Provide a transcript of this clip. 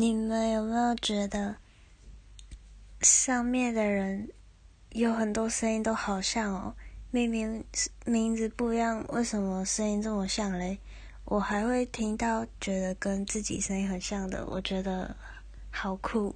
你们有没有觉得上面的人有很多声音都好像哦？明明名字不一样为什么声音这么像嘞？我还会听到觉得跟自己声音很像的我觉得好酷。